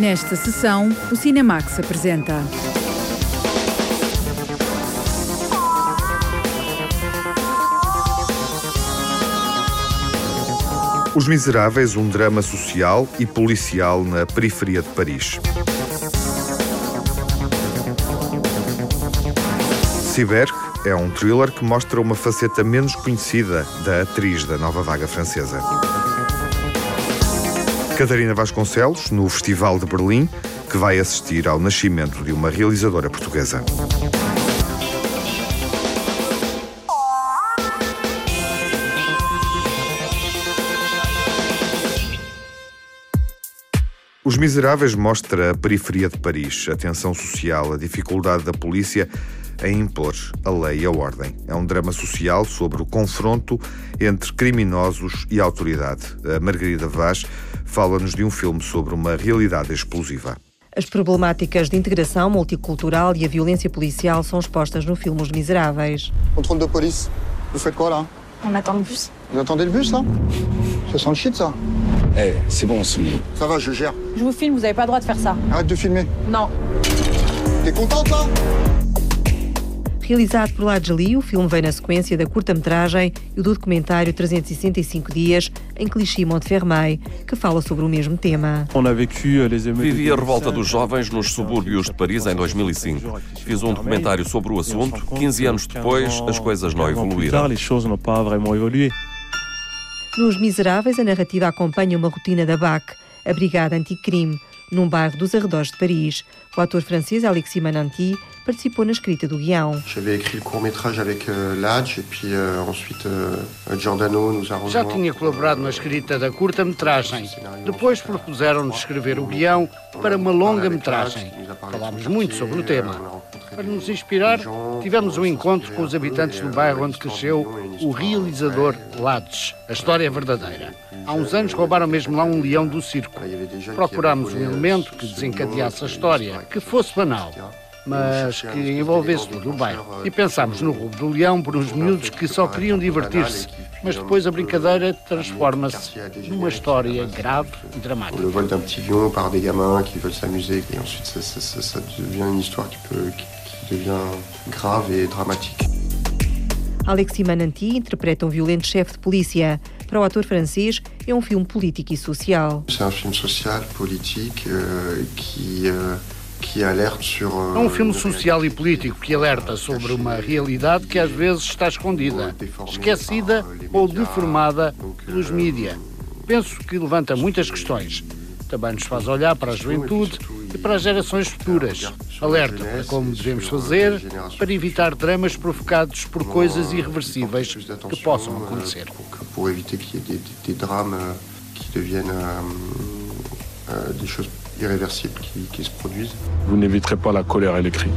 Nesta sessão, o Cinemax apresenta. Os Miseráveis, um drama social e policial na periferia de Paris. Cyberg é um thriller que mostra uma faceta menos conhecida da atriz da nova vaga francesa. Catarina Vasconcelos, no Festival de Berlim, que vai assistir ao nascimento de uma realizadora portuguesa. Os Miseráveis mostra a periferia de Paris, a tensão social, a dificuldade da polícia em impor a lei e a ordem. É um drama social sobre o confronto entre criminosos e autoridade. A Margarida Vaz fala-nos de um filme sobre uma realidade explosiva. As problemáticas de integração multicultural e a violência policial são expostas no filme Os Miseráveis. Contrôle de police. Vous faites quoi là On attend le bus. Vous attendez le bus là Ça sent le shit ça. Eh, c'est bon, met. Ça va, je gère. Je vous filme, vous n'avez pas le droit de faire ça. Arrête de filmer. Non. T'es contente là Realizado por Ladjali, o filme vem na sequência da curta-metragem e do documentário 365 Dias em Clichy-Montfermeil, que fala sobre o mesmo tema. Vivi a revolta dos jovens nos subúrbios de Paris em 2005. Fiz um documentário sobre o assunto. 15 anos depois, as coisas não evoluíram. Nos Miseráveis, a narrativa acompanha uma rotina da BAC, a Brigada Anticrime, num bairro dos arredores de Paris. O ator francês Alexis Mananti participou na escrita do guião. J'avais écrit le court métrage avec euh, Ladj et puis euh, ensuite euh, Giordano nous a rejoint. Já tinha colaborado na escrita da curta-metragem. Depois propuseram-nos escrever o guião para uma longa-metragem. Falámos muito sobre o tema. Para nos inspirar, tivemos um encontro com os habitantes do bairro onde cresceu o realizador Ladj. A história é verdadeira. Há uns anos roubaram mesmo lá um leão do circo. Procurámos um elemento que desencadeasse a história, que fosse banal mas que envolvesse todo o bairro. E pensámos no roubo do leão por uns miúdos que só queriam divertir-se, mas depois a brincadeira transforma-se numa história grave e dramática. Le vol d'un petit lion par des gamins qui veulent s'amuser et ensuite ça, ça- ça- ça devient une histoire qui, peut, qui, qui devient grave et dramatique. Alexis Mananti interpreta um violento chefe de polícia. Para o ator francês, é um filme político e social. C'est un film social, politique, euh, euh, sur... euh, É um filme social e político que alerta sobre uma realidade que às vezes está escondida, esquecida ou deformada pelos mídia. Penso que levanta muitas questões. Também nos faz olhar para a juventude e para as gerações futuras. Alerta para como devemos fazer para evitar dramas provocados por coisas irreversíveis que possam acontecer. Que- des, des- des drames euh, qui deviennent euh, euh, des choses irréversibles qui, qui se produisent. Vous n'éviterez pas la colère et les cris.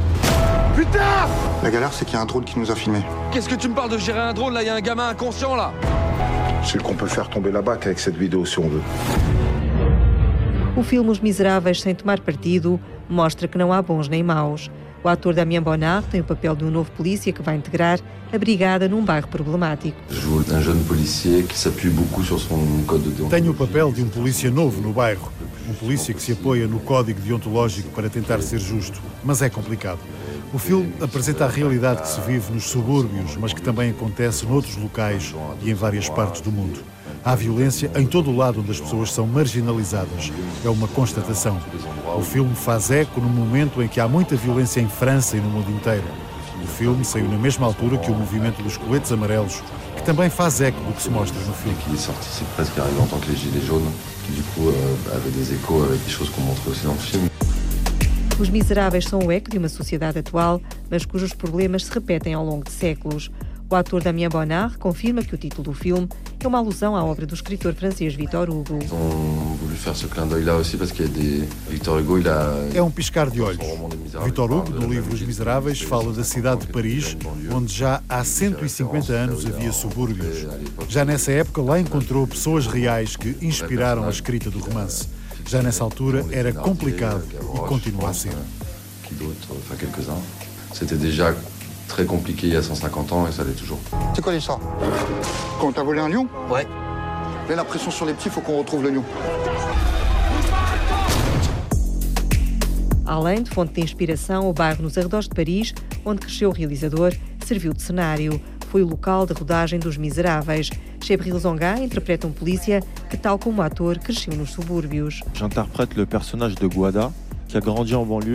La galère, c'est qu'il y a un drone qui nous a filmés. Qu'est-ce que tu me parles de gérer un drone là? Il y a un gamin inconscient là C'est qu'on peut faire tomber la BAC avec cette vidéo si on veut. O filme Os Miseráveis, sem tomar partido, mostra que não há bons nem maus. O ator Damien Bonnard tem o papel de um novo polícia que vai integrar a brigada num bairro problemático. Je joue un jeune policier qui s'appuie beaucoup sur son code de déontologie. Tenho o papel de um polícia novo no bairro. Um polícia que se apoia no código deontológico para tentar ser justo. Mas é complicado. O filme apresenta a realidade que se vive nos subúrbios, mas que também acontece noutros locais e em várias partes do mundo. Há violência em todo o lado onde as pessoas são marginalizadas. É uma constatação. O filme faz eco no momento em que há muita violência em França e no mundo inteiro. O filme saiu na mesma altura que o movimento dos coletes amarelos, que também faz eco do que se mostra no filme. Qui du coup euh, avait des échos avec des choses qu'on montrait aussi dans le film. Os Miseráveis são o eco de uma sociedade atual, mas cujos problemas se repetem ao longo de séculos. O ator Damien Bonnard confirma que o título do filme é uma alusão à obra do escritor francês Victor Hugo. Victor. É um piscar de olhos. Vitor Hugo, no livro Os Miseráveis, fala da cidade de Paris, onde já há 150 anos havia subúrbios. Já nessa época, lá encontrou pessoas reais que inspiraram a escrita do romance. Já nessa altura era complicado e continua a ser. C'était déjà très compliqué il y a 150 ans et ça l'est toujours. C'est quoi l'histoire Quand t'as volé un lion Ouais. Mets la pression sur les petits, faut qu'on retrouve le lion. Além de fonte de inspiração, o bairro nos arredores de Paris, onde cresceu o realizador, serviu de cenário. Foi o local de rodagem dos Miseráveis. Chebril Zonga interpreta um polícia que, tal como o ator, cresceu nos subúrbios. J'interprète le personnage de Guada,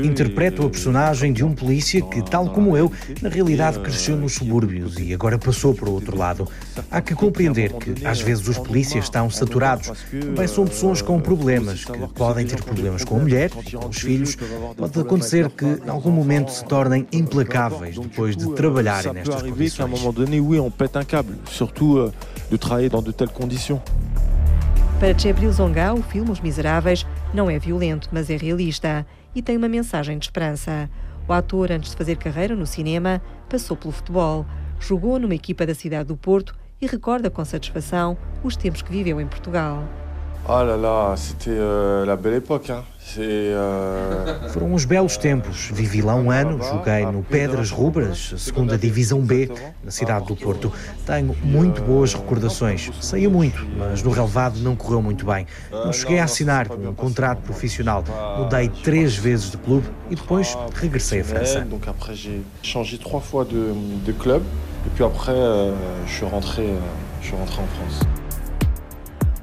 Interpreto a personagem de um polícia que, tal como eu, na realidade cresceu nos subúrbios e agora passou para o outro lado. Há que compreender que, às vezes, os polícias estão saturados. Também são pessoas com problemas, que podem ter problemas com a mulher, com os filhos. Pode acontecer que, em algum momento, se tornem implacáveis depois de trabalharem nestas condições. Euh, de dans de telles conditions. Para Chebril Zonga, o filme Os Miseráveis não é violento, mas é realista e tem uma mensagem de esperança. O ator, antes de fazer carreira no cinema, passou pelo futebol, jogou numa equipa da cidade do Porto e recorda com satisfação os tempos que viveu em Portugal. Oh là là, c'était euh, la belle époque, hein. Uh... Foram uns belos tempos. Vivi lá um ano, joguei no Pedras Rubras, segunda divisão B, na cidade do Porto. Tenho muito boas recordações. Saía muito, mas no relevado não correu muito bem. Não cheguei a assinar um contrato profissional. Mudei três vezes de clube e depois regressei à França. Donc après j'ai changé trois fois de, de club et puis après euh, je suis rentré, euh, je suis rentré en France.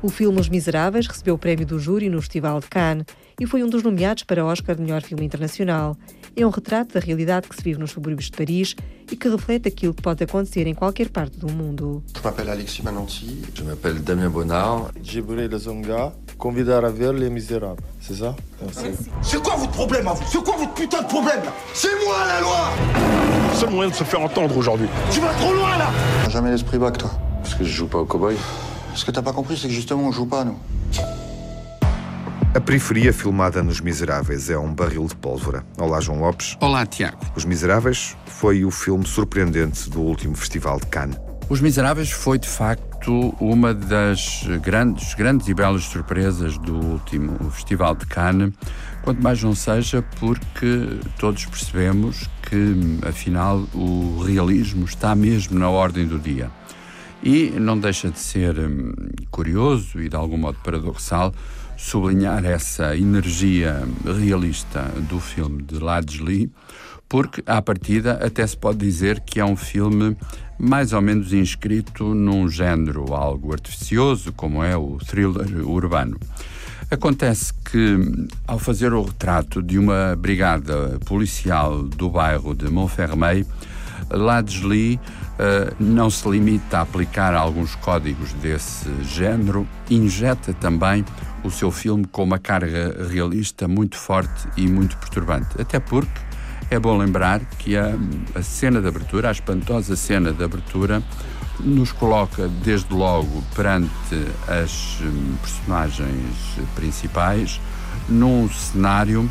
O filme Os Miseráveis recebeu o prémio do júri no Festival de Cannes e foi um dos nomeados para Oscar de Melhor Filme Internacional. É um retrato da realidade que se vive nos subúrbios de Paris e que reflete aquilo que pode acontecer em qualquer parte do mundo. Je m'appelle Alexis Mananti. Je m'appelle Damien Bonnard. Jibril Zonga, convidar a ver Les Misérables, c'est ça C'est quoi votre problème à vous C'est quoi votre putain de problème C'est moi la loi Le seul moyen de se faire entendre aujourd'hui. Tu vas trop loin là jamais l'esprit bac, toi. Parce que je joue pas au cowboy. Ce que t'as pas compris, c'est que justement, on joue pas, nous. A periferia filmada nos Miseráveis é um barril de pólvora. Olá, João Lopes. Olá, Tiago. Os Miseráveis foi o filme surpreendente do último Festival de Cannes. Os Miseráveis foi, de facto, uma das grandes, grandes e belas surpresas do último Festival de Cannes, quanto mais não seja porque todos percebemos que, afinal, o realismo está mesmo na ordem do dia. E não deixa de ser hum, curioso e, de algum modo, paradoxal sublinhar essa energia realista do filme de Ladsley, porque, à partida, até se pode dizer que é um filme mais ou menos inscrito num género algo artificioso, como é o thriller urbano. Acontece que, ao fazer o retrato de uma brigada policial do bairro de Montfermeil, Ladsley uh, não se limita a aplicar alguns códigos desse género, injeta também o seu filme com uma carga realista muito forte e muito perturbante. Até porque é bom lembrar que a, a cena de abertura, a espantosa cena de abertura, nos coloca desde logo perante as hum, personagens principais num cenário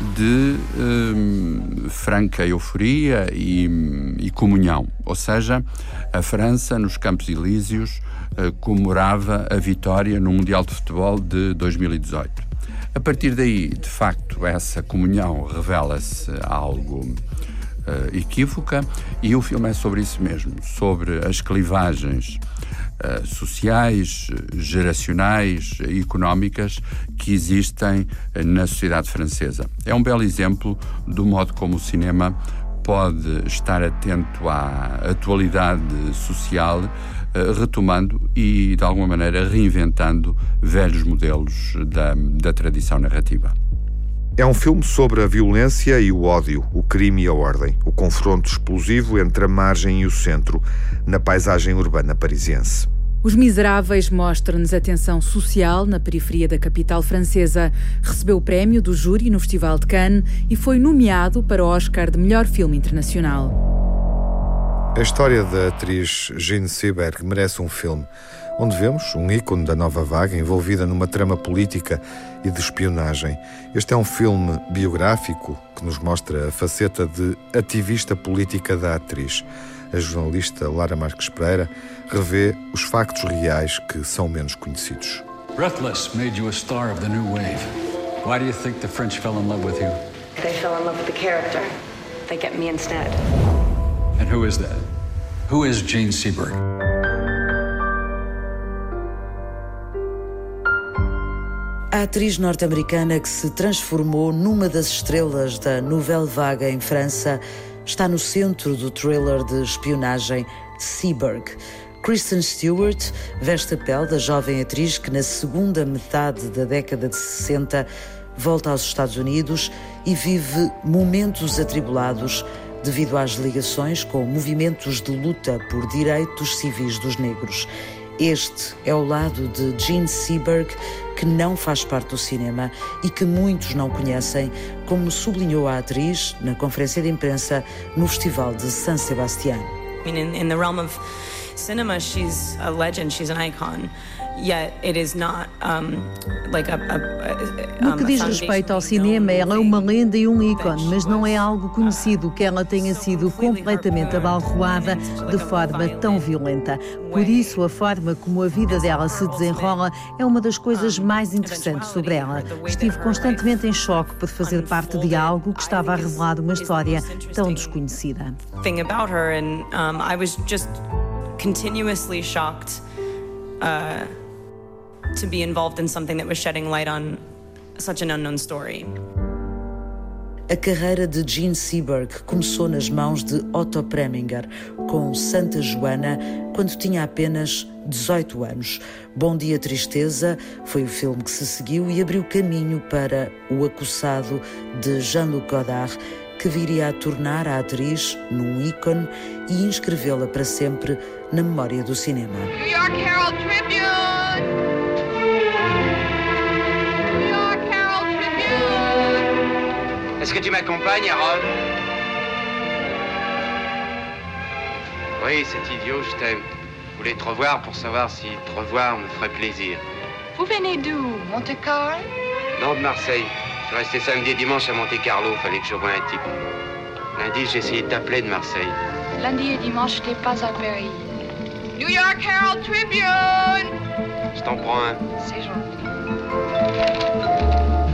de hum, franca euforia e, e, comunhão. Ou seja, a França, nos Campos Elíseos, uh, comemorava a vitória no Mundial de Futebol de 2018. A partir daí, de facto, essa comunhão revela-se algo uh, equívoca e o filme é sobre isso mesmo, sobre as clivagens uh, sociais, geracionais, económicas que existem na sociedade francesa. É um belo exemplo do modo como o cinema pode estar atento à atualidade social, uh, retomando e, de alguma maneira, reinventando velhos modelos da, da tradição narrativa. É um filme sobre a violência e o ódio, o crime e a ordem, o confronto explosivo entre a margem e o centro, na paisagem urbana parisiense. Os Miseráveis mostram-nos a tensão social na periferia da capital francesa. Recebeu o prémio do júri no Festival de Cannes e foi nomeado para o Oscar de melhor filme internacional. A história da atriz Jeanne Seberg merece um filme onde vemos um ícone da nova vaga envolvida numa trama política e de espionagem. Este é um filme biográfico que nos mostra a faceta de ativista política da atriz. A jornalista Lara Marques Pereira revê os factos reais que são menos conhecidos. Breathless made you a star of the new wave. Why do you think the French fell in love with you? They fell in love with the character. They get me instead. And who is that? Who is Jane Seberg? A atriz norte-americana que se transformou numa das estrelas da Nouvelle Vague em França está no centro do thriller de espionagem Seaburg. Kristen Stewart veste a pele da jovem atriz que, na segunda metade da década de 60, volta aos Estados Unidos e vive momentos atribulados devido às ligações com movimentos de luta por direitos civis dos negros. Este é o lado de Gene Seberg que não faz parte do cinema e que muitos não conhecem, como sublinhou a atriz na conferência de imprensa no Festival de San Sebastián. In, in the realm of cinema, she's a legend, she's an icon. No que diz respeito ao cinema, ela é uma lenda e um ícone, mas não é algo conhecido que ela tenha sido completamente abalroada de forma tão violenta. Por isso, a forma como a vida dela se desenrola é uma das coisas mais interessantes sobre ela. Estive constantemente em choque por fazer parte de algo que estava a revelar uma história tão desconhecida. Continuously shocked uh, to be involved in something that was shedding light on such an unknown story. A carreira de Gene Seberg começou nas mãos de Otto Preminger, com Santa Joana, quando tinha apenas 18 anos. Bom Dia Tristeza foi o filme que se seguiu e abriu caminho para O Acossado de Jean-Luc Godard, que viria a tornar a atriz num ícone e inscrevê-la para sempre na memória do cinema. New York Herald Tribune! Que tu m'accompagnes, Harold Oui, c'est idiot, je t'aime. Je voulais te revoir pour savoir si te revoir me ferait plaisir. Vous venez d'où? Monte-Carlo Non, de Marseille. Je suis resté samedi et dimanche à Monte-Carlo, fallait que je voie un type. Lundi, j'ai essayé de t'appeler de Marseille. Lundi et dimanche, je n'étais pas à Paris. New York Herald Tribune Je t'en prends un. C'est gentil.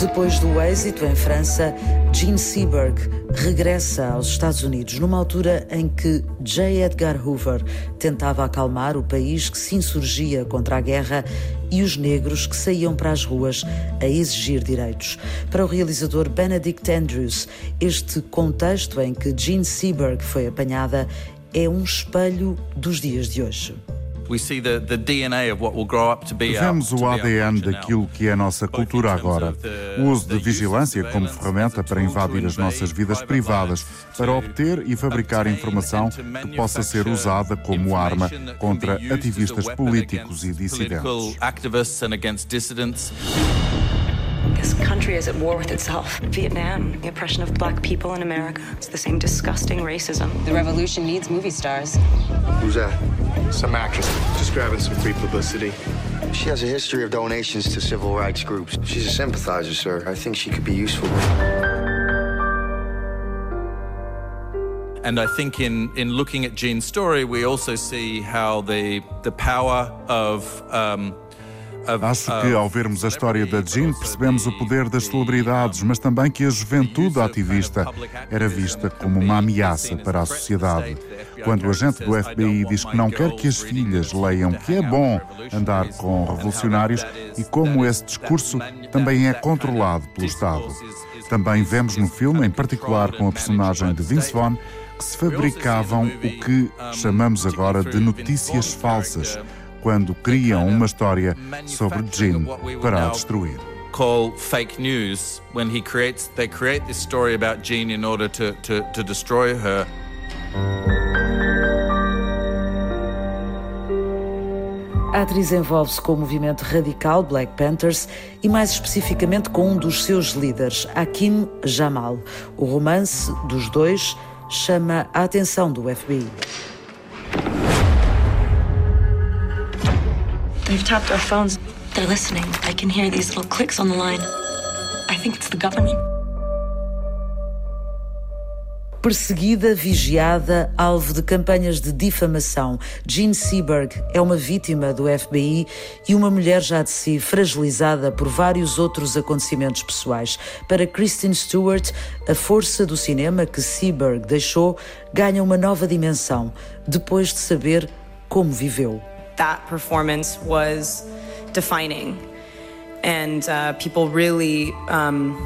Depois do êxito em França, Gene Seberg regressa aos Estados Unidos numa altura em que J. Edgar Hoover tentava acalmar o país que se insurgia contra a guerra e os negros que saíam para as ruas a exigir direitos. Para o realizador Benedict Andrews, este contexto em que Gene Seberg foi apanhada é um espelho dos dias de hoje. Vemos o ADN daquilo que é a nossa cultura agora. O uso de vigilância como ferramenta para invadir as nossas vidas privadas, para obter e fabricar informação que possa ser usada como arma contra ativistas políticos e dissidentes. This country is at war with itself. Vietnam, the oppression of black people in America. It's the same disgusting racism. The revolution needs movie stars. Who's that? Some actress. Just grabbing some free publicity. She has a history of donations to civil rights groups. She's a sympathizer, sir. I think she could be useful. And I think in, in looking at Jean's story, we also see how the, the power of um, Acho que ao vermos a história da Jean percebemos o poder das celebridades, mas também que a juventude ativista era vista como uma ameaça para a sociedade. Quando o agente do FBI diz que não quer que as filhas leiam que é bom andar com revolucionários e como esse discurso também é controlado pelo Estado. Também vemos no filme, em particular com a personagem de Vince Vaughn, que se fabricavam o que chamamos agora de notícias falsas quando criam uma história sobre Jim para a destruir. Call fake news when he creates, they create this story about Jean in order to, to, to destroy her. A atriz envolve-se com o movimento radical Black Panthers e, mais especificamente, com um dos seus líderes, Hakim Jamal. O romance dos dois chama a atenção do FBI. They've tapped our phones. They're listening. I can hear these little clicks on the line. I think it's the government. Perseguida, vigiada, alvo de campanhas de difamação, Jean Seberg é uma vítima do FBI e uma mulher já de si fragilizada por vários outros acontecimentos pessoais. Para Kristen Stewart, a força do cinema que Seberg deixou ganha uma nova dimensão depois de saber como viveu. That performance was defining. and uh, people really. Um,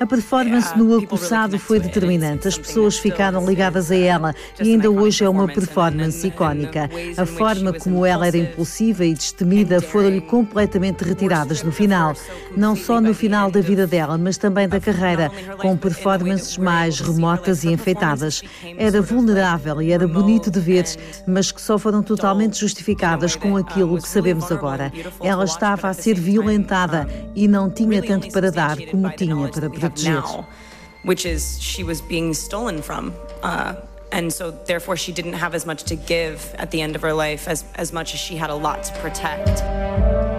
a performance no acusado foi determinante. As pessoas ficaram ligadas a ela e ainda hoje é uma performance icónica. A forma como ela era impulsiva e destemida foram-lhe completamente retiradas no final. Não só no final da vida dela, mas também da carreira, com performances mais remotas e enfeitadas. Era vulnerável e era bonito de ver, mas que só foram totalmente justificadas com aquilo que sabemos agora. Ela estava a ser violentada e não tinha tanto para dar como tinha para proteger now, which is she was being stolen from. Uh, and so therefore she didn't have as much to give at the end of her life as, as much as she had a lot to protect.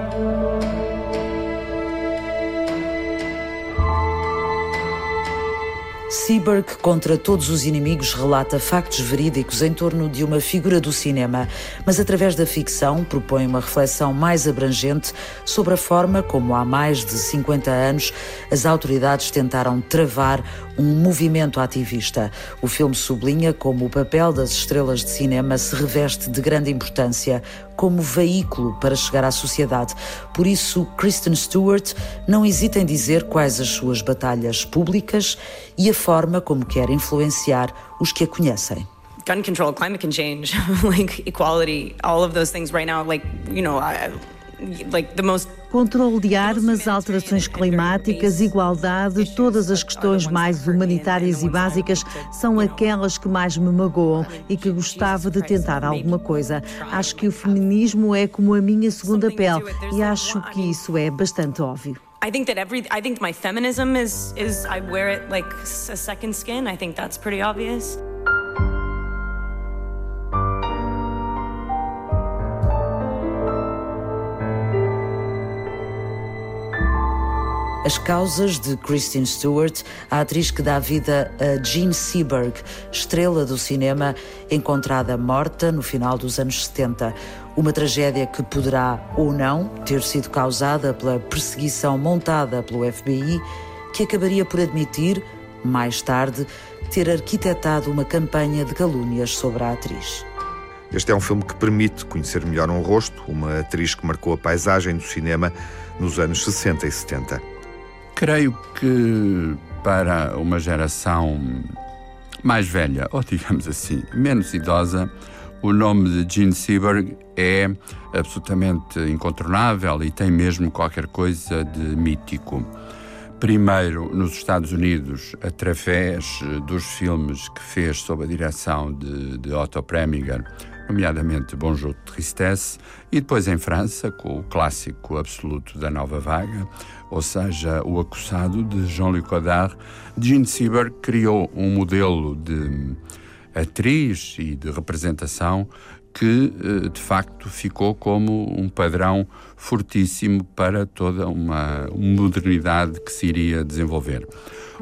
Seberg contra todos os inimigos relata factos verídicos em torno de uma figura do cinema, mas através da ficção propõe uma reflexão mais abrangente sobre a forma como há mais de 50 anos as autoridades tentaram travar um movimento ativista. O filme sublinha como o papel das estrelas de cinema se reveste de grande importância como veículo para chegar à sociedade. Por isso, Kristen Stewart não hesita em dizer quais as suas batalhas públicas e a forma como quer influenciar os que a conhecem. Gun control, climate change, like equality, all of those things right now, like, you know, I, Controle de armas, alterações climáticas, igualdade, todas as questões mais humanitárias e básicas são aquelas que mais me magoam e que gostava de tentar alguma coisa. Acho que o feminismo é como a minha segunda pele e acho que isso é bastante óbvio. I think that every I think my feminism is is I wear it like a second skin. I think that's pretty obvious. As causas de Kristen Stewart, a atriz que dá vida a Jean Seberg, estrela do cinema, encontrada morta no final dos anos 70. Uma tragédia que poderá ou não ter sido causada pela perseguição montada pelo FBI, que acabaria por admitir, mais tarde, ter arquitetado uma campanha de calúnias sobre a atriz. Este é um filme que permite conhecer melhor um rosto, uma atriz que marcou a paisagem do cinema nos anos 60 e 70. Creio que para uma geração mais velha, ou digamos assim, menos idosa, o nome de Gene Seberg é absolutamente incontornável e tem mesmo qualquer coisa de mítico. Primeiro nos Estados Unidos, através dos filmes que fez sob a direção de, de Otto Preminger, nomeadamente Bonjour Tristesse, e depois em França, com o clássico absoluto da nova vaga, ou seja, o acusado de Jean-Luc Godard, Jean Sieber criou um modelo de atriz e de representação que eh, de facto ficou como um padrão fortíssimo para toda uma modernidade que se iria desenvolver.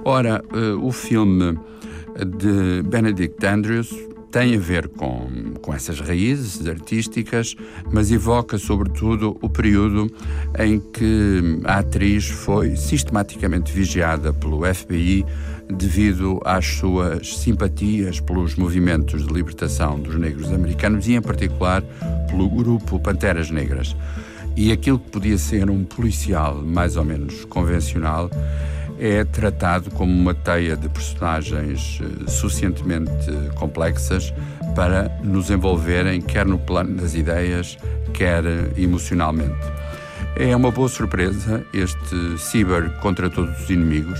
Ora, eh, o filme de Benedict Andrews tem a ver com, com essas raízes artísticas, mas evoca sobretudo o período em que a atriz foi sistematicamente vigiada pelo FBI devido às suas simpatias pelos movimentos de libertação dos negros americanos e, em particular, pelo grupo Panteras Negras. E aquilo que podia ser um policial mais ou menos convencional é tratado como uma teia de personagens eh, suficientemente complexas para nos envolverem, quer no plano das ideias, quer emocionalmente. É uma boa surpresa este Ciber contra todos os inimigos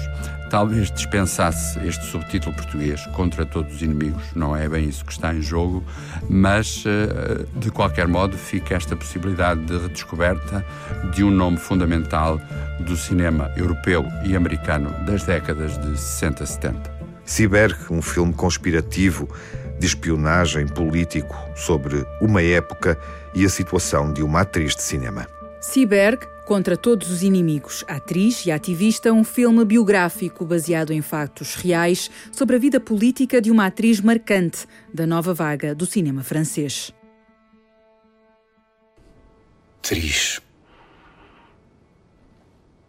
talvez dispensasse este subtítulo português contra todos os inimigos, não é bem isso que está em jogo, mas eh, de qualquer modo fica esta possibilidade de redescoberta de um nome fundamental do cinema europeu e americano das décadas de 60 e 70. Cyberg, um filme conspirativo de espionagem político sobre uma época e a situação de uma atriz de cinema. Cyberg Contra Todos os Inimigos, atriz e ativista, um filme biográfico baseado em factos reais sobre a vida política de uma atriz marcante da nova vaga do cinema francês. Atriz.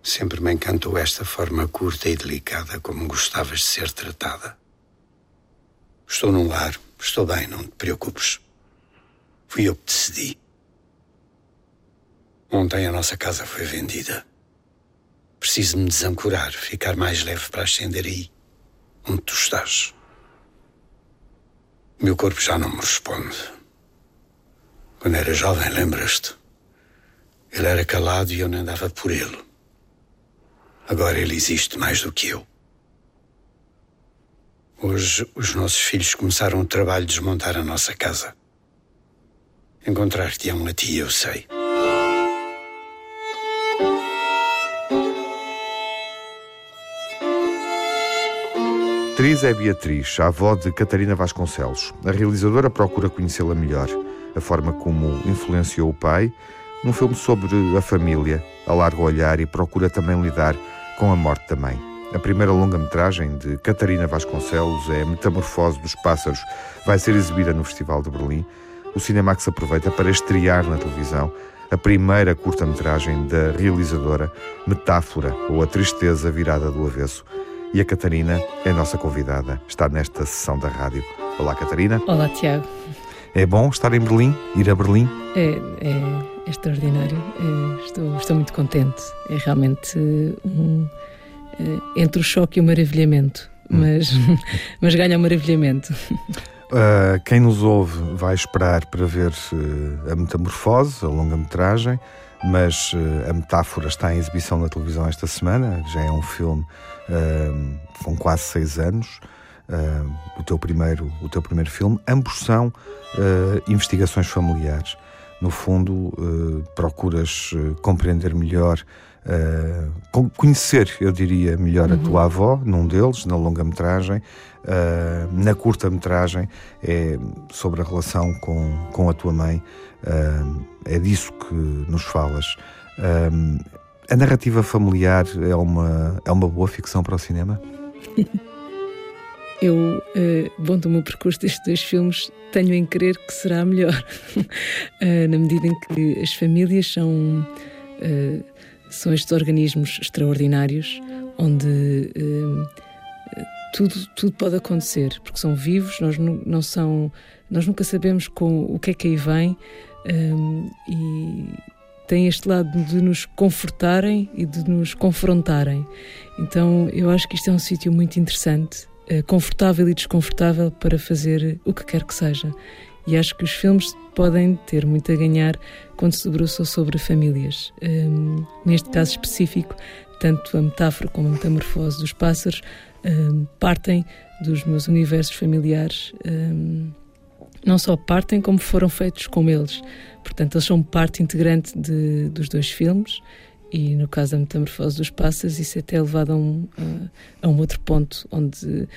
Sempre me encantou esta forma curta e delicada como gostavas de ser tratada. Estou num lar, estou bem, não te preocupes. Fui eu que decidi. Ontem a nossa casa foi vendida. Preciso me desancorar, ficar mais leve para ascender aí, onde tu estás. Meu corpo já não me responde. Quando era jovem, lembras-te? Ele era calado e eu não andava por ele. Agora ele existe mais do que eu. Hoje, os nossos filhos começaram o trabalho de desmontar a nossa casa. Encontrar-te-ão a ti, eu sei. Atriz é Beatriz, a avó de Catarina Vasconcelos. A realizadora procura conhecê-la melhor, a forma como influenciou o pai, num filme sobre a família, alarga o olhar e procura também lidar com a morte da mãe. A primeira longa-metragem de Catarina Vasconcelos é Metamorfose dos Pássaros. Vai ser exibida no Festival de Berlim. O Cinemax aproveita para estrear na televisão a primeira curta-metragem da realizadora Metáfora, ou A Tristeza Virada do Avesso. E a Catarina é a nossa convidada, está nesta sessão da rádio. Olá, Catarina. Olá, Tiago. É bom estar em Berlim, ir a Berlim? É, é extraordinário. É, estou, estou muito contente. É realmente um, é, entre o choque e o maravilhamento, hum. mas, mas ganha o maravilhamento. Uh, quem nos ouve vai esperar para ver uh, a metamorfose, a longa-metragem, mas uh, a metáfora está em exibição na televisão esta semana. Já é um filme uh, com quase seis anos. Uh, o teu primeiro o teu primeiro filme ambos são uh, investigações familiares no fundo uh, procuras compreender melhor conhecer eu diria melhor uhum. a tua avó num deles na longa metragem na curta metragem é sobre a relação com com a tua mãe é disso que nos falas a narrativa familiar é uma, é uma boa ficção para o cinema? Eu, uh, bom, do meu percurso destes dois filmes, tenho em crer que será melhor, uh, na medida em que as famílias são, uh, são estes organismos extraordinários onde tudo, tudo pode acontecer, porque são vivos, nós, não são, nós nunca sabemos com o que é que aí vem e têm este lado de nos confortarem e de nos confrontarem. Então eu acho que isto é um sítio muito interessante, eh, confortável e desconfortável para fazer o que quer que seja. E acho que os filmes podem ter muito a ganhar quando se debruçam sobre famílias. Um, neste caso específico, tanto a metáfora como a metamorfose dos pássaros um, partem dos meus universos familiares. Um, não só partem, como foram feitos com eles. Portanto, eles são parte integrante de, dos dois filmes e no caso da Metamorfose dos Pássaros isso é até levado a um, a, a um outro ponto onde uh,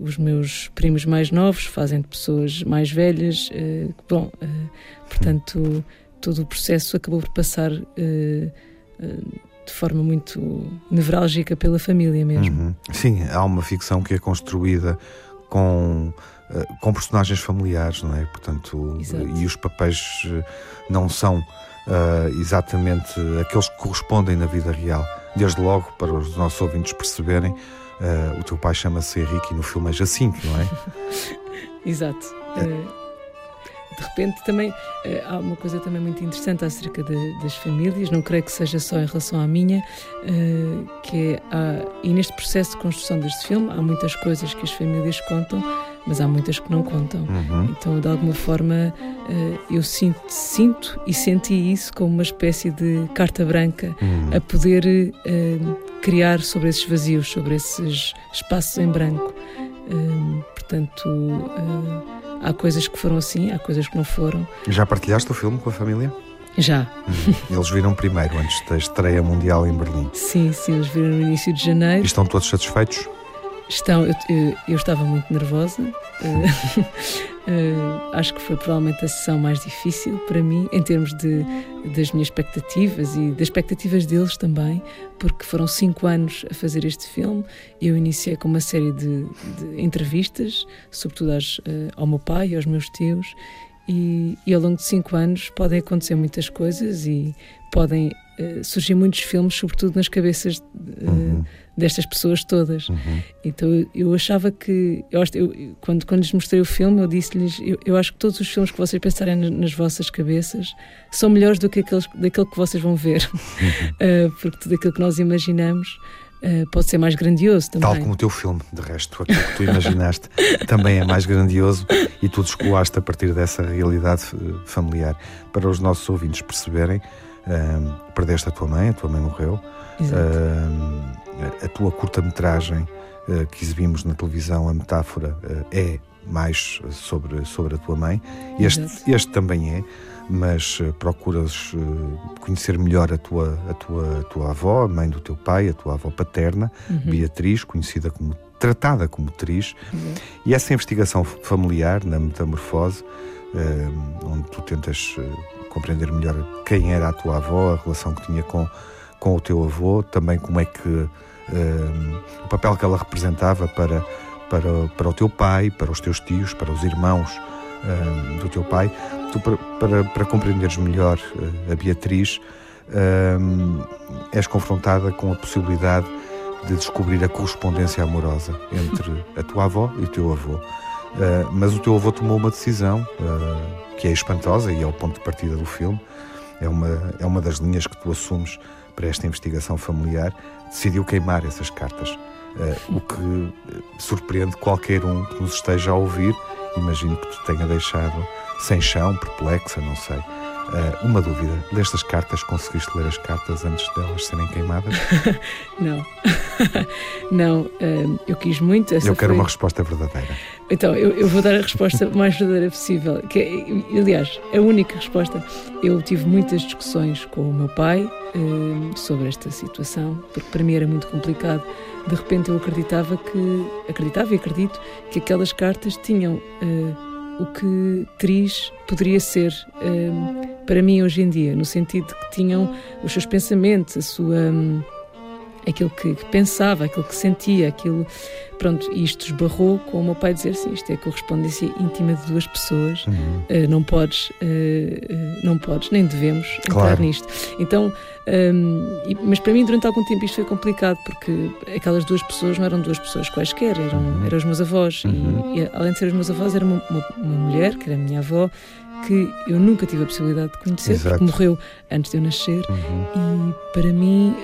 os meus primos mais novos fazem de pessoas mais velhas uh, bom, uh, portanto todo o processo acabou por passar de forma muito nevrálgica pela família mesmo. Uhum. Sim, há uma ficção que é construída com com personagens familiares, não é? Portanto, Exato. e os papéis eh, não são uh, exatamente aqueles que correspondem na vida real. Desde logo, para os nossos ouvintes perceberem, uh, o teu pai chama-se Henrique e no filme é Jacinto, não é? Exato. Uh de repente também eh, há uma coisa também muito interessante acerca de, das famílias, não creio que seja só em relação à minha, eh, que é, há, e neste processo de construção deste filme há muitas coisas que as famílias contam, mas há muitas que não contam. Uhum. Então, de alguma forma, eh, eu sinto, sinto e senti isso como uma espécie de carta branca uhum. a poder criar sobre esses vazios, sobre esses espaços em branco. portanto Há coisas que foram assim, há coisas que não foram. Já partilhaste o filme com a família? Já. Hum. Eles viram primeiro, antes da estreia mundial em Berlim. Sim, sim, eles viram no início de janeiro. E estão todos satisfeitos? Estão, eu, eu, eu estava muito nervosa. Uh, acho que foi provavelmente a sessão mais difícil para mim, em termos de, das minhas expectativas e das expectativas deles também, porque foram cinco anos a fazer este filme. Eu iniciei com uma série de, de entrevistas, sobretudo às, uh, ao meu pai e aos meus tios, e, e, ao longo de cinco anos podem acontecer muitas coisas e podem surgir muitos filmes, sobretudo nas cabeças. Uhum destas pessoas todas. Uhum. Então eu, achava que, eu, eu, quando, quando lhes mostrei o filme, eu disse-lhes: eu, eu, acho que todos os filmes que vocês pensarem nas, nas vossas cabeças são melhores do que aqueles, daquele que vocês vão ver, uhum. uh, porque tudo aquilo que nós imaginamos. Uh, pode ser mais grandioso também. Tal como o teu filme, de resto, aquilo que tu imaginaste também é mais grandioso e tu descolaste a partir dessa realidade familiar. Para os nossos ouvintes perceberem, uh, perdeste a tua mãe, a tua mãe morreu, uh, a tua curta-metragem uh, que exibimos na televisão, a metáfora uh, é mais sobre, sobre a tua mãe. Este, este também é, mas procuras conhecer melhor a tua, a, tua, a tua avó, a mãe do teu pai, a tua avó paterna, uhum. Beatriz, conhecida como tratada como atriz, uhum. e essa investigação familiar na metamorfose, onde tu tentas compreender melhor quem era a tua avó, a relação que tinha com, com o teu avô, também como é que eh, o papel que ela representava para, para, para o teu pai, para os teus tios, para os irmãos eh, do teu pai. Tu, para, para, para compreenderes melhor uh, a Beatriz, és confrontada com a possibilidade de descobrir a correspondência amorosa entre a tua avó e o teu avô. Uh, mas o teu avô tomou uma decisão uh, que é espantosa e é o ponto de partida do filme. É uma, é uma das linhas que tu assumes para esta investigação familiar. Decidiu queimar essas cartas, uh, o que surpreende qualquer um que nos esteja a ouvir. Imagino que te tenha deixado sem chão, perplexa, não sei. Uma dúvida: leste as cartas? Conseguiste ler as cartas antes delas serem queimadas? não, não, eu quis muito. eu quero foi... uma resposta verdadeira. Então, eu, eu, vou dar a resposta mais verdadeira possível. Que é, aliás, a única resposta. Eu tive muitas discussões com o meu pai uh, sobre esta situação, porque para mim era muito complicado. De repente eu acreditava que, acreditava e acredito, que aquelas cartas tinham o que Tris poderia ser um, para mim hoje em dia, no sentido de que tinham os seus pensamentos, a sua. Aquilo que, que, pensava, aquilo que sentia, aquilo. Pronto, isto esbarrou com o meu pai dizer assim: isto é correspondência íntima de duas pessoas, uhum. uh, não podes, uh, uh, não podes, nem devemos claro. entrar nisto. Então, um, e, mas para mim, durante algum tempo, isto foi complicado, porque aquelas duas pessoas não eram duas pessoas quaisquer, eram, uhum. eram os meus avós. Uhum. E, e, além de ser os meus avós, era uma, uma, uma mulher, que era a minha avó, que eu nunca tive a possibilidade de conhecer, Exato. porque morreu antes de eu nascer. Uhum. E para mim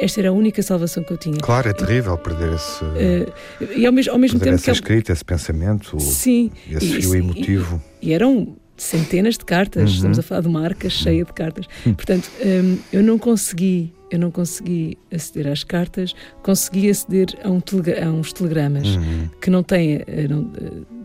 esta era a única salvação que eu tinha. Claro, é terrível perder esse. Uh, e ao mesmo, ao mesmo tempo. Essa escrita, esse pensamento, sim, esse e, fio emotivo. E, e, eram centenas de cartas, uhum. estamos a falar de uma arca cheia de cartas. Uhum. Portanto, um, eu não consegui. Eu não consegui aceder às cartas, consegui aceder a, um telegra a uns telegramas uhum. que não têm. Não, eh,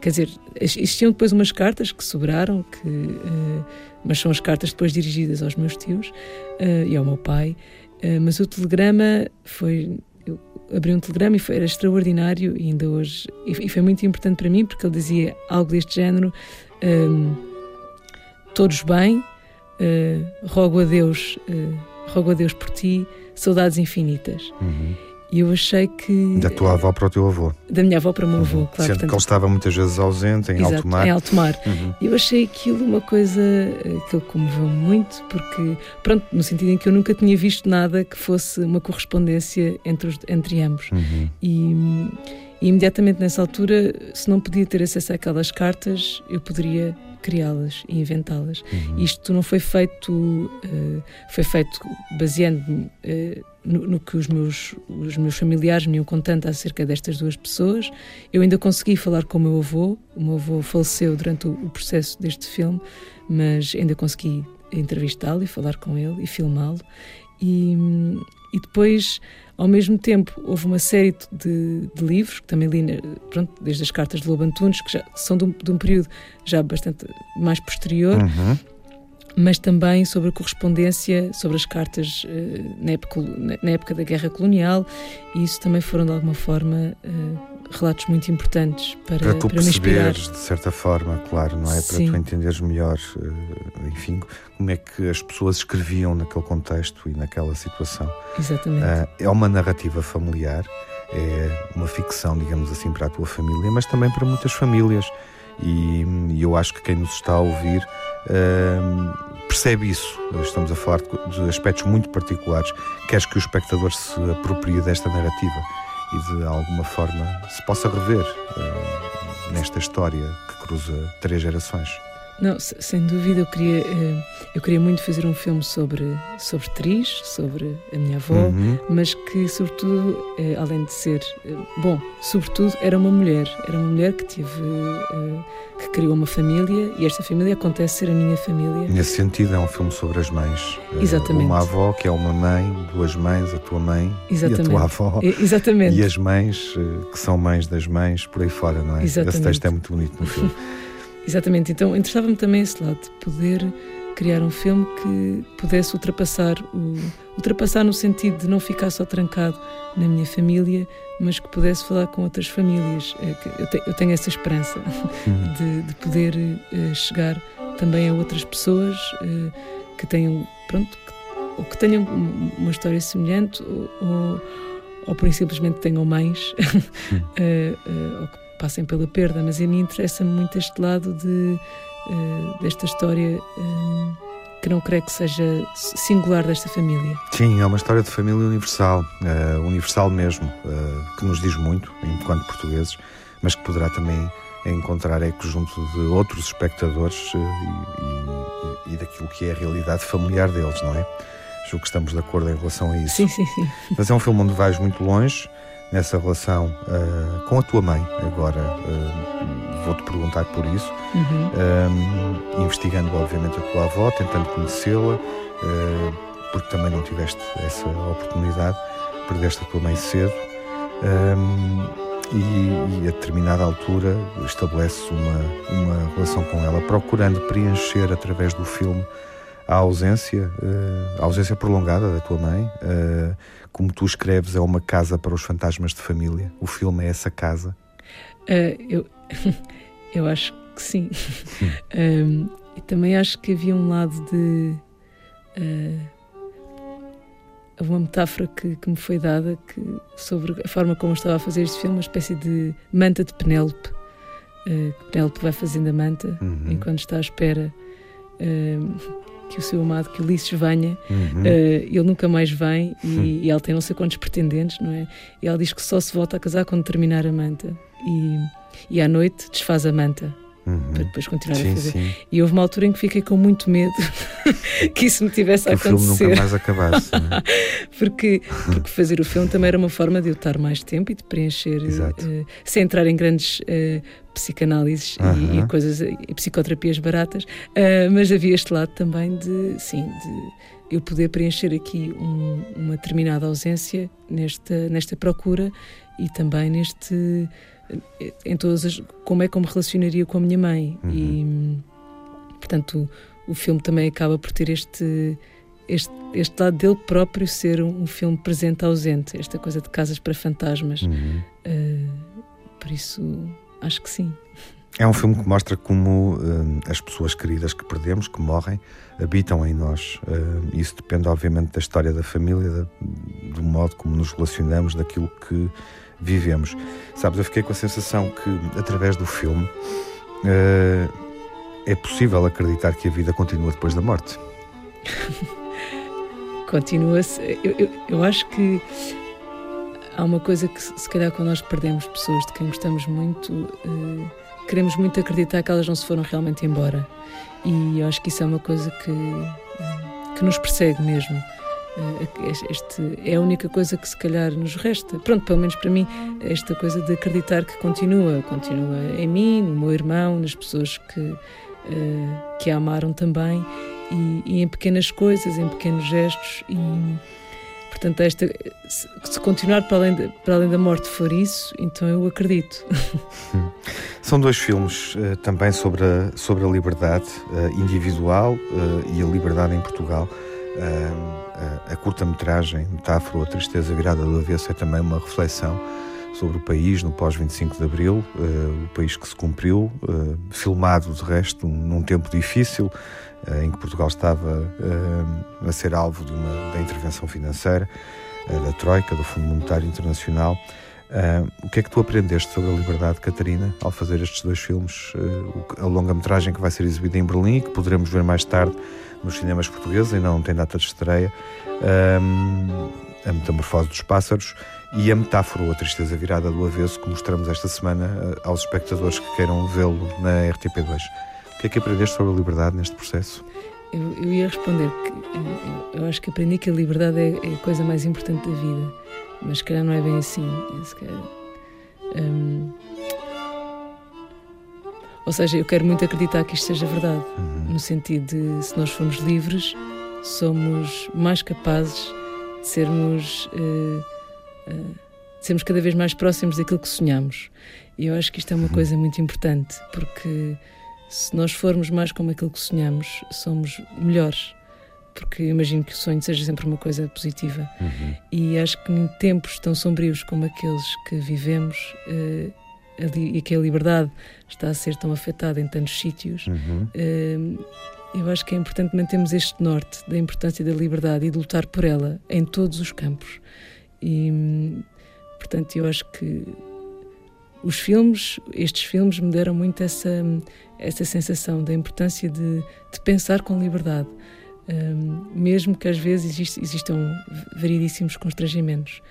quer dizer, existiam depois umas cartas que sobraram, que, uh, mas são as cartas depois dirigidas aos meus tios uh, e ao meu pai. Eh, mas o telegrama foi. Eu abri um telegrama e foi, era extraordinário, e ainda hoje. E, e, foi muito importante para mim, porque ele dizia algo deste género: um, ehm, Todos bem, uh, rogo a Deus, uh, rogo a Deus por ti, saudades infinitas. Uhum. E eu achei que. Da tua avó para o teu avô. Da minha avó para o meu avô, uhum. claro. Sendo portanto, que ele estava muitas vezes ausente, em exato, alto mar. Em alto mar. Uhum. Eu achei aquilo uma coisa que ele comoveu muito, porque, pronto, no sentido em que eu nunca tinha visto nada que fosse uma correspondência entre, os, entre ambos. Uhum. E, e imediatamente nessa altura, se não podia ter acesso àquelas cartas, eu poderia criá-las e inventá-las. Uhum. Isto não foi feito, uh, foi feito baseando-me uh, no, no, que os meus, os meus familiares me iam contando acerca destas duas pessoas. Eu ainda consegui falar com o meu avô, o meu avô faleceu durante o, o processo deste filme, mas ainda consegui entrevistá-lo e falar com ele e filmá-lo. E, e depois ao mesmo tempo, houve uma série de, de livros, que também li, pronto, desde as cartas de Lobo Antunes, que já são de um, de um período já bastante mais posterior, uhum. mas também sobre a correspondência, sobre as cartas uh, na, época, na, época, da Guerra Colonial, e isso também foram, de alguma forma, uh, relatos muito importantes para, para tu para perceberes, de certa forma, claro, não é? Sim. Para tu entenderes melhor, eh, enfim, como é que as pessoas escreviam naquele contexto e naquela situação. Exatamente. Uh, é uma narrativa familiar, é uma ficção, digamos assim, para a tua família, mas também para muitas famílias. E, e eu acho que quem nos está a ouvir uh, percebe isso. Estamos a falar de aspectos muito particulares. Queres que o espectador se aproprie desta narrativa e de alguma forma se possa rever uh, nesta história que cruza três gerações. Não, sem dúvida, eu queria, eh, eu queria muito fazer um filme sobre, sobre Tris, sobre a minha avó, uhum. mas que, sobretudo, eh, além de ser. Eh, bom, sobretudo, era uma mulher. Era uma mulher que tive. que criou uma família e esta família acontece ser a minha família. Nesse sentido, é um filme sobre as mães. Exatamente. Uma avó que é uma mãe, duas mães, a tua mãe Exatamente. e a tua avó. Exatamente. E as mães que são mães das mães, por aí fora, não é? Exatamente. Esse texto é muito bonito no filme. Exatamente, então interessava-me também esse lado de poder criar um filme que pudesse ultrapassar o ultrapassar no sentido de não ficar só trancado na minha família, mas que pudesse falar com outras famílias. É eu tenho essa esperança uhum. de, de poder uh, chegar também a outras pessoas uh, que tenham pronto que, ou que tenham uma história semelhante ou, ou, ou por simplesmente tenham mães uh, ou que passem pela perda, mas a mim interessa muito este lado de, uh, desta história um, que não creio que seja singular desta família. Sim, é uma história de família universal, uh, universal mesmo, uh, que nos diz muito, enquanto portugueses, mas que poderá também encontrar eco junto de outros espectadores e, e, e daquilo que é a realidade familiar deles, não é? Julgo que estamos de acordo em relação a isso. Sim, sim, sim. Mas é um filme onde vais muito longe, nessa relação uh, com a tua mãe. Agora uh, vou-te perguntar por isso, uhum. um, investigando obviamente a tua avó, tentando conhecê-la, uh, porque também não tiveste essa oportunidade, perdeste a tua mãe cedo. Um, e, e, a determinada altura estabelece uma, uma relação com ela, procurando preencher através do filme a ausência, a ausência prolongada da tua mãe, como tu escreves, é uma casa para os fantasmas de família? O filme é essa casa? Uh, eu, eu acho que sim. um, e também acho que havia um lado de. Uh, uma metáfora que, que, me foi dada que, sobre a forma como eu estava a fazer este filme, uma espécie de manta de Penélope. Uh, Penélope vai fazendo a manta uhum. enquanto está à espera. Uh, que o seu amado, que Ulisses venha, uhum. uh, ele nunca mais vem e, uhum. e ela tem não sei quantos pretendentes, não é? E ela diz que só se volta a casar quando terminar a manta. E, e à noite desfaz a manta uhum. para depois continuar sim, a fazer. Sim. E houve uma altura em que fiquei com muito medo que isso me tivesse que a acontecer. o filme nunca mais acabasse. É? porque, porque fazer o filme também era uma forma de eu estar mais tempo e de preencher, uh, sem entrar em grandes uh, psicanálises uhum. e, e, coisas, e psicoterapias baratas, uh, mas havia este lado também de, sim, de eu poder preencher aqui um, uma determinada ausência nesta, nesta procura e também neste em todas as como é que eu me relacionaria com a minha mãe uhum. e portanto o, o, filme também acaba por ter este este, este lado dele próprio ser um, um filme presente ausente esta coisa de casas para fantasmas uhum. uh, por isso acho que sim é um filme que mostra como uh, as pessoas queridas que perdemos, que morrem, habitam em nós. Uh, isso depende, obviamente, da história da família, da, do modo como nos relacionamos, daquilo que vivemos. Sabes, eu fiquei com a sensação que, através do filme, uh, é possível acreditar que a vida continua depois da morte. Continua-se. Eu, eu, eu, acho que há uma coisa que, se calhar, quando nós perdemos pessoas de quem gostamos muito, uh, queremos muito acreditar que elas não se foram realmente embora. E eu acho que isso é uma coisa que, uh, que nos persegue mesmo. Eh, este é a única coisa que se calhar nos resta. Pronto, pelo menos para mim, esta coisa de acreditar que continua, continua em mim, no meu irmão, nas pessoas que, uh, que a amaram também, e, e, em pequenas coisas, em pequenos gestos. E, portanto, esta, se, continuar para além, de, para além da morte for isso, então eu acredito. São dois filmes uh, também sobre a, sobre a liberdade individual e a liberdade em Portugal a, a curta-metragem Metáfora, a Tristeza Virada do Avesso é também uma reflexão sobre o país no pós-25 de Abril, uh, o país que se cumpriu, uh, filmado de resto num tempo difícil, uh, em que Portugal estava a ser alvo de uma, da intervenção financeira, da Troika, do Fundo Monetário Internacional. o que é que tu aprendeste sobre a liberdade, Catarina, ao fazer estes dois filmes? a longa-metragem que vai ser exibida em Berlim que poderemos ver mais tarde nos cinemas portugueses, ainda não tem data de estreia. Um, a Metamorfose dos Pássaros e a metáfora ou a tristeza virada do avesso que mostramos esta semana eh, aos espectadores que queiram vê-lo na RTP2. O que é que aprendeste sobre a liberdade neste processo? Eu, eu ia responder que eu, eu, acho que aprendi que a liberdade é, é, a coisa mais importante da vida, mas se calhar não é bem assim. É, hum, ou seja, eu quero muito acreditar que isto seja verdade, uhum. no sentido de se nós formos livres, somos mais capazes de sermos. Uh, uh, sermos cada vez mais próximos daquilo que sonhamos. E eu acho que isto é uma uhum. coisa muito importante, porque se nós formos mais como aquilo que sonhamos, somos melhores. Porque imagino que o sonho seja sempre uma coisa positiva. Uhum. E acho que em tempos tão sombrios como aqueles que vivemos, uh, e que a liberdade está a ser tão afetada em tantos sítios, uhum. uh, eu acho que é importante mantermos este norte da importância da liberdade e de lutar por ela em todos os campos. E, portanto, eu acho que os filmes, estes filmes me deram muito essa, essa sensação da importância de, de pensar com liberdade, um, mesmo que às vezes exist, existam variedíssimos constrangimentos.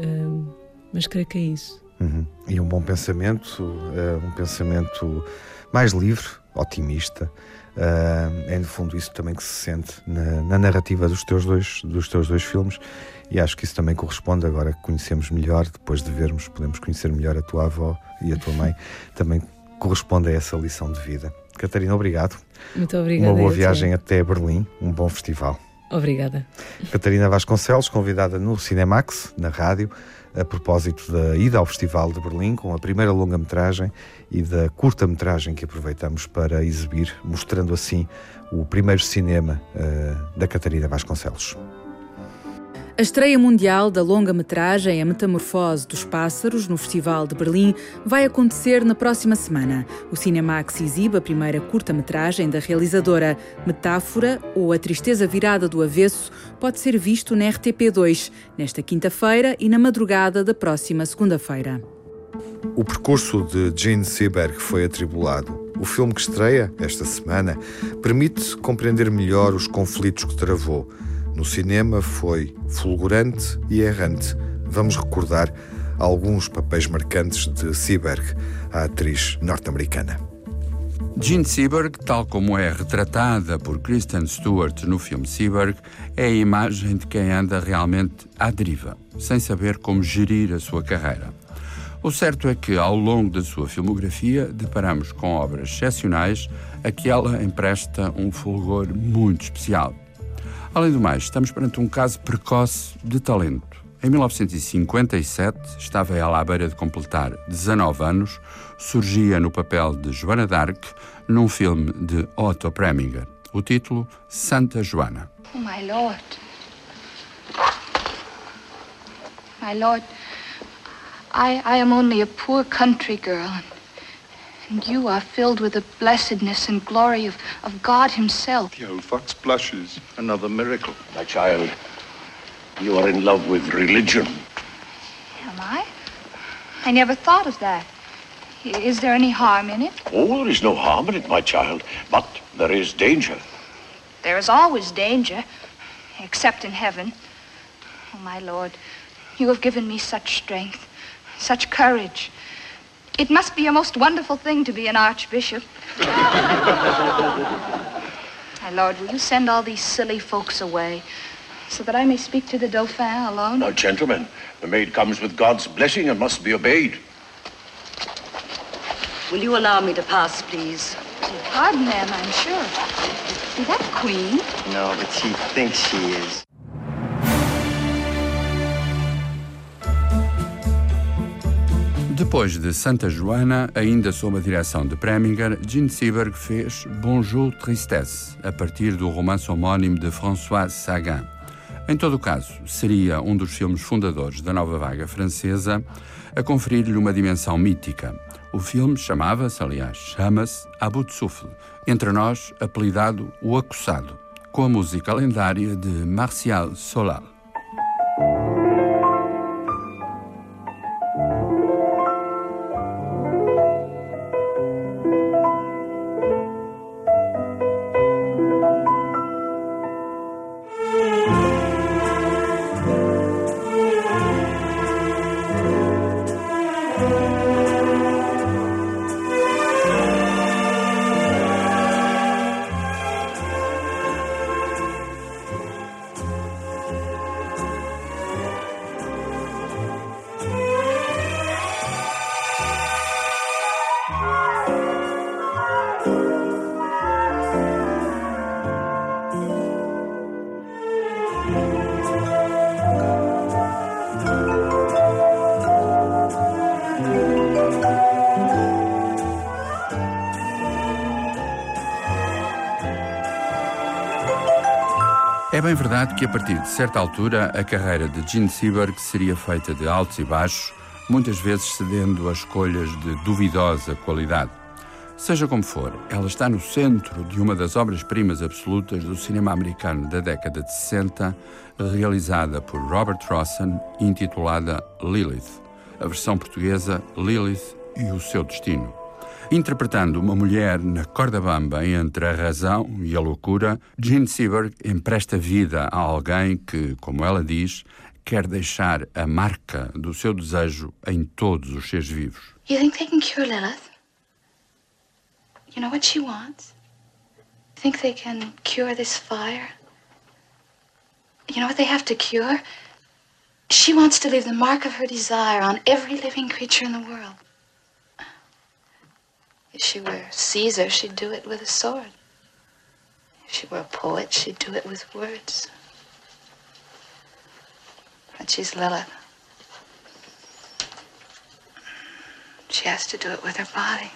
Um, mas creio que é isso. Uhum. E um bom pensamento, uh, um pensamento mais livre, otimista. Uh, é no fundo isso também que se sente na, na, narrativa dos teus, dois, dos teus dois filmes e acho que isso também corresponde agora que conhecemos melhor, depois de vermos, podemos conhecer melhor a tua avó e a tua mãe, também corresponde a essa lição de vida. Catarina, obrigado. Muito obrigada. Uma boa viagem até Berlim, um bom festival. Obrigada. Catarina Vasconcelos, convidada no Cinemax, na rádio, a propósito da ida ao Festival de Berlim, com a primeira longa-metragem e da curta-metragem que aproveitamos para exibir, mostrando assim o primeiro cinema uh, da Catarina Vasconcelos. A estreia mundial da longa-metragem A Metamorfose dos Pássaros no Festival de Berlim vai acontecer na próxima semana. O Cinemax exibe a primeira curta-metragem da realizadora. Metáfora ou A Tristeza Virada do Avesso pode ser visto na RTP2 nesta quinta-feira e na madrugada da próxima segunda-feira. O percurso de Gene Seberg foi atribulado. O filme que estreia esta semana permite compreender melhor os conflitos que travou no cinema foi fulgurante e errante. Vamos recordar alguns papéis marcantes de Seberg, a atriz norte-americana. Jean Seberg, tal como é retratada por Kristen Stewart no filme Seberg, é a imagem de quem anda realmente à deriva, sem saber como gerir a sua carreira. O certo é que, ao longo da sua filmografia, deparamos com obras excepcionais a que ela empresta um fulgor muito especial. Além do mais, estamos perante um caso precoce de talento. Em 1957, estava ela à beira de completar 19 anos, surgia no papel de Joana d'Arc num filme de Otto Preminger. O título, Santa Joana. Oh, my lord. My lord, I, I am only a poor country girl. And you are filled with the blessedness and glory of, of God Himself. The old fox blushes. Another miracle. My child, you are in love with religion. Am I? I never thought of that. Is there any harm in it? Oh, there is no harm in it, my child. But there is danger. There is always danger, except in heaven. Oh, my Lord, you have given me such strength, such courage. It must be a most wonderful thing to be an archbishop. My lord, will you send all these silly folks away so that I may speak to the Dauphin alone? Now, gentlemen, the maid comes with God's blessing and must be obeyed. Will you allow me to pass, please? Pardon, ma'am, I'm sure. Is that Queen? No, but she thinks she is. Depois de Santa Joana, ainda sob a direção de Preminger, Gene Seberg fez Bonjour Tristesse, a partir do romance homónimo de François Sagan. Em todo o caso, seria um dos filmes fundadores da nova vaga francesa a conferir-lhe uma dimensão mítica. O filme chamava-se, aliás, chama-se A Bout de Souffle, entre nós apelidado O Acossado, com a música lendária de Martial Solal. Bem verdade que a partir de certa altura a carreira de Gene Seberg seria feita de altos e baixos, muitas vezes cedendo a escolhas de duvidosa qualidade. Seja como for, ela está no centro de uma das obras-primas absolutas do cinema americano da década de 60, realizada por Robert Rossen e intitulada Lilith. A versão portuguesa Lilith e o seu destino. Interpretando uma mulher na corda bamba entre a razão e a loucura, Jean Seberg empresta vida a alguém que, como ela diz, quer deixar a marca do seu desejo em todos os seres vivos. You think they can cure Lilith? You know what she wants? Think they can cure this fire? You know what they have to cure? She wants to leave the mark of her desire on every living creature in the world. If she were Caesar, she'd do it with a sword. If she were a poet, she'd do it with words. But she's Lilith. She has to do it with her body.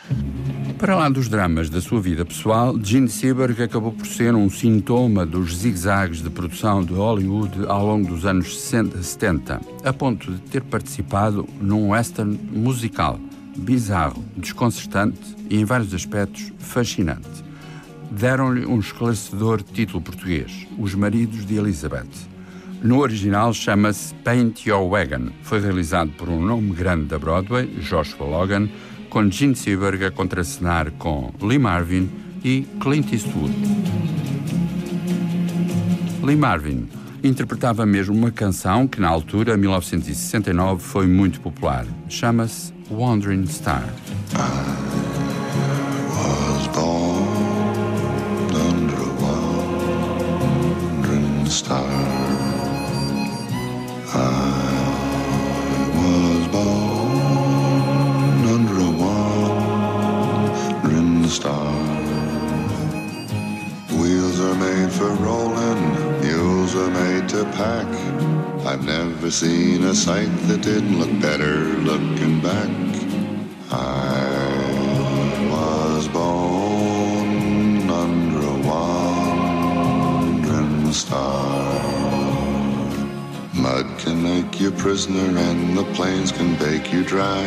Para lá dos dramas da sua vida pessoal, Gene Seberg acabou por ser um sintoma dos zigzags de produção de Hollywood ao longo dos anos 60 e 70, a ponto de ter participado num western musical, bizarro, desconcertante e, em vários aspectos, fascinante. Deram-lhe um esclarecedor título português, Os Maridos de Elizabeth. No original chama-se Paint Your Wagon. Foi realizado por um nome grande da Broadway, Joshua Logan, com Gene Seberg a contracenar com Lee Marvin e Clint Eastwood. Lee Marvin interpretava mesmo uma canção que na altura, 1969, foi muito popular. Chama-se Wandering Star. star. Wheels are made for rolling, mules made to pack. I've never seen a sight that didn't look better looking back. I was born under a wandering star. Mud can make you prisoner and the plains can bake you dry.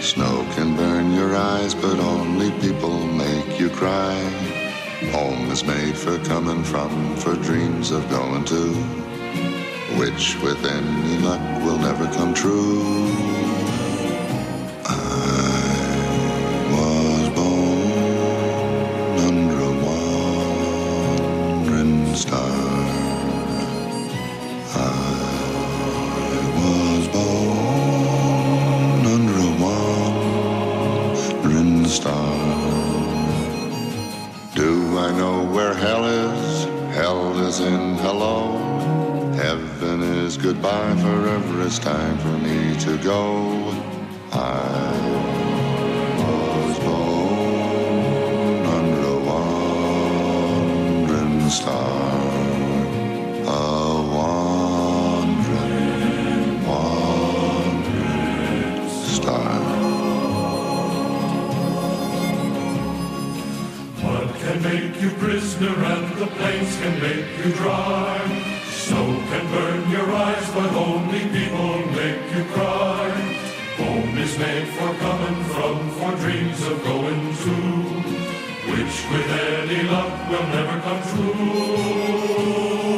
Snow can burn your eyes, but only people make you cry. Home is made for coming from, for dreams of going to, which with any luck will never come true. Me to go. I was born under a wandering star. A wandering, wandering star. Mud can make you prisoner and the plains can make you dry. Snow can burn your eyes, but only people make you cry. Home is made for coming from, for dreams of going to, which with any luck will never come true.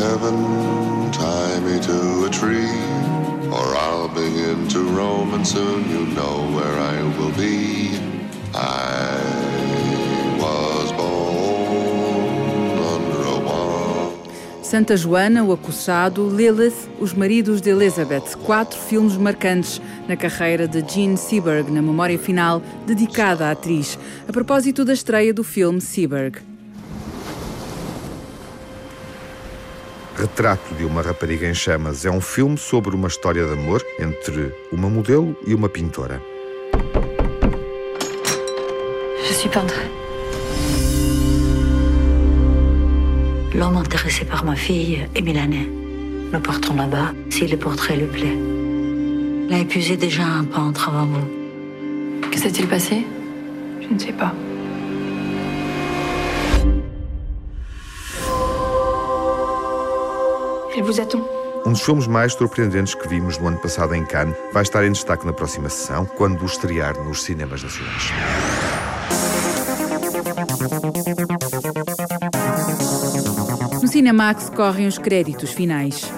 Heaven, tie me to a tree, or I'll begin to roam, and soon you know where I will be. I was born under a wall. Santa Joana, O Acossado, Lilith, Os Maridos de Elizabeth, quatro filmes marcantes na carreira de Jean Seberg, na memória final dedicada à atriz, a propósito da estreia do filme Seberg. Retrato de uma rapariga em chamas é um filme sobre uma história de amor entre uma modelo e uma pintora. Je suis peintre. L'homme intéressé par ma fille est milanais. Nous partons là-bas si le portrait lui plaît. Il a épuisé déjà un peintre avant vous. Que s'est-il passé Je ne sais pas. Vous attend. Um dos filmes mais surpreendentes que vimos no ano passado em Cannes vai estar em destaque na próxima sessão, quando estrear nos cinemas nacionais. No Cinemax correm os créditos finais.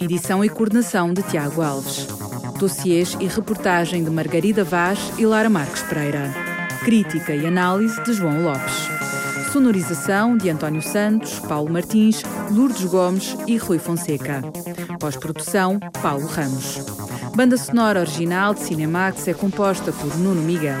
Edição e coordenação de Tiago Alves. Dossiês e reportagem de Margarida Vaz e Lara Marques Pereira. Crítica e análise de João Lopes. Sonorização de António Santos, Paulo Martins, Lourdes Gomes e Rui Fonseca. Pós-produção, Paulo Ramos. Banda sonora original de Cinemax é composta por Nuno Miguel.